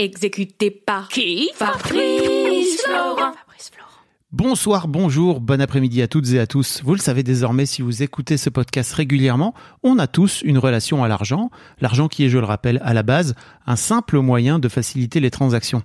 Exécuté par qui Fabrice Florent. Bonsoir, bonjour, bon après-midi à toutes et à tous. Vous le savez désormais si vous écoutez ce podcast régulièrement, on a tous une relation à l'argent, l'argent qui est, je le rappelle, à la base, un simple moyen de faciliter les transactions.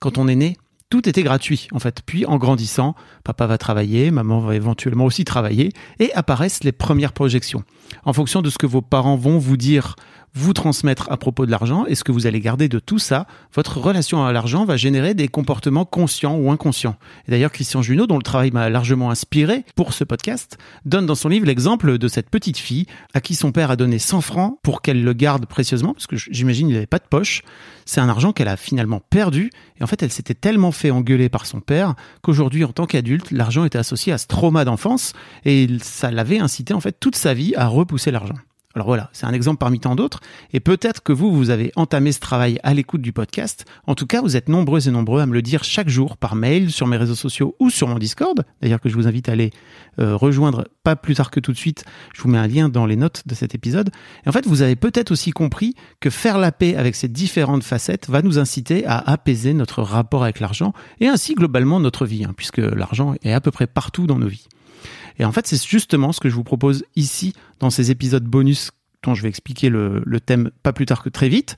Quand on est né, tout était gratuit en fait. Puis en grandissant, papa va travailler, maman va éventuellement aussi travailler et apparaissent les premières projections. En fonction de ce que vos parents vont vous dire vous transmettre à propos de l'argent et ce que vous allez garder de tout ça, votre relation à l'argent va générer des comportements conscients ou inconscients. Et d'ailleurs, Christian Junot, dont le travail m'a largement inspiré pour ce podcast, donne dans son livre l'exemple de cette petite fille à qui son père a donné 100 francs pour qu'elle le garde précieusement, parce que j'imagine il n'avait pas de poche. C'est un argent qu'elle a finalement perdu. Et en fait, elle s'était tellement engueuler par son père qu'aujourd'hui, en tant qu'adulte, l'argent était associé à ce trauma d'enfance et ça l'avait incité en fait toute sa vie à repousser l'argent. Alors voilà, c'est un exemple parmi tant d'autres. Et peut-être que vous, vous avez entamé ce travail à l'écoute du podcast. En tout cas, vous êtes nombreux et nombreux à me le dire chaque jour par mail, sur mes réseaux sociaux ou sur mon Discord. D'ailleurs, que je vous invite à aller euh, rejoindre pas plus tard que tout de suite. Je vous mets un lien dans les notes de cet épisode. Et en fait, vous avez peut-être aussi compris que faire la paix avec ces différentes facettes va nous inciter à apaiser notre rapport avec l'argent et ainsi globalement notre vie, hein, puisque l'argent est à peu près partout dans nos vies. Et en fait, c'est justement ce que je vous propose ici dans ces épisodes bonus dont je vais expliquer le, le thème pas plus tard que très vite.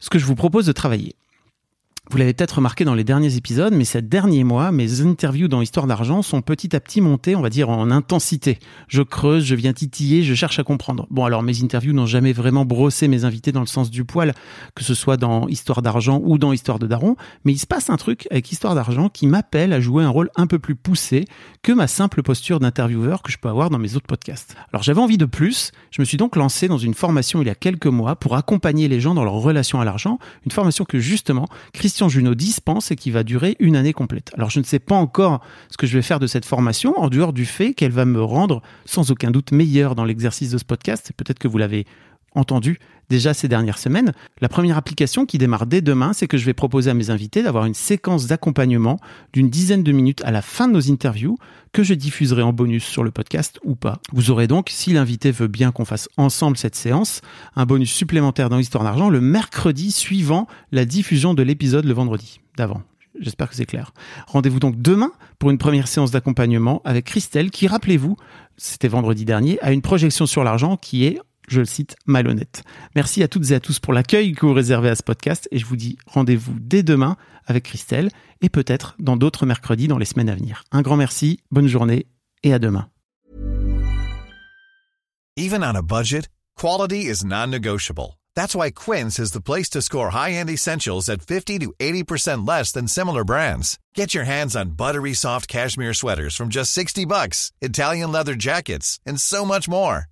Ce que je vous propose de travailler. Vous l'avez peut-être remarqué dans les derniers épisodes, mais ces derniers mois, mes interviews dans Histoire d'argent sont petit à petit montées, on va dire, en intensité. Je creuse, je viens titiller, je cherche à comprendre. Bon, alors mes interviews n'ont jamais vraiment brossé mes invités dans le sens du poil, que ce soit dans Histoire d'argent ou dans Histoire de Daron, mais il se passe un truc avec Histoire d'argent qui m'appelle à jouer un rôle un peu plus poussé que ma simple posture d'intervieweur que je peux avoir dans mes autres podcasts. Alors j'avais envie de plus, je me suis donc lancé dans une formation il y a quelques mois pour accompagner les gens dans leur relation à l'argent, une formation que justement Christian Junot dispense et qui va durer une année complète. Alors je ne sais pas encore ce que je vais faire de cette formation, en dehors du fait qu'elle va me rendre sans aucun doute meilleur dans l'exercice de ce podcast, peut-être que vous l'avez entendu déjà ces dernières semaines. La première application qui démarre dès demain, c'est que je vais proposer à mes invités d'avoir une séquence d'accompagnement d'une dizaine de minutes à la fin de nos interviews que je diffuserai en bonus sur le podcast ou pas. Vous aurez donc, si l'invité veut bien qu'on fasse ensemble cette séance, un bonus supplémentaire dans Histoire d'argent le mercredi suivant la diffusion de l'épisode le vendredi d'avant. J'espère que c'est clair. Rendez-vous donc demain pour une première séance d'accompagnement avec Christelle qui, rappelez-vous, c'était vendredi dernier, a une projection sur l'argent qui est je le cite, malhonnête. Merci à toutes et à tous pour l'accueil que vous réservez à ce podcast et je vous dis rendez-vous dès demain avec Christelle et peut-être dans d'autres mercredis dans les semaines à venir. Un grand merci, bonne journée et à demain. Even on a budget, quality is non-negotiable. That's why Quince is the place to score high-end essentials at 50 to 80% less than similar brands. Get your hands on buttery soft cashmere sweaters from just 60 bucks, Italian leather jackets, and so much more.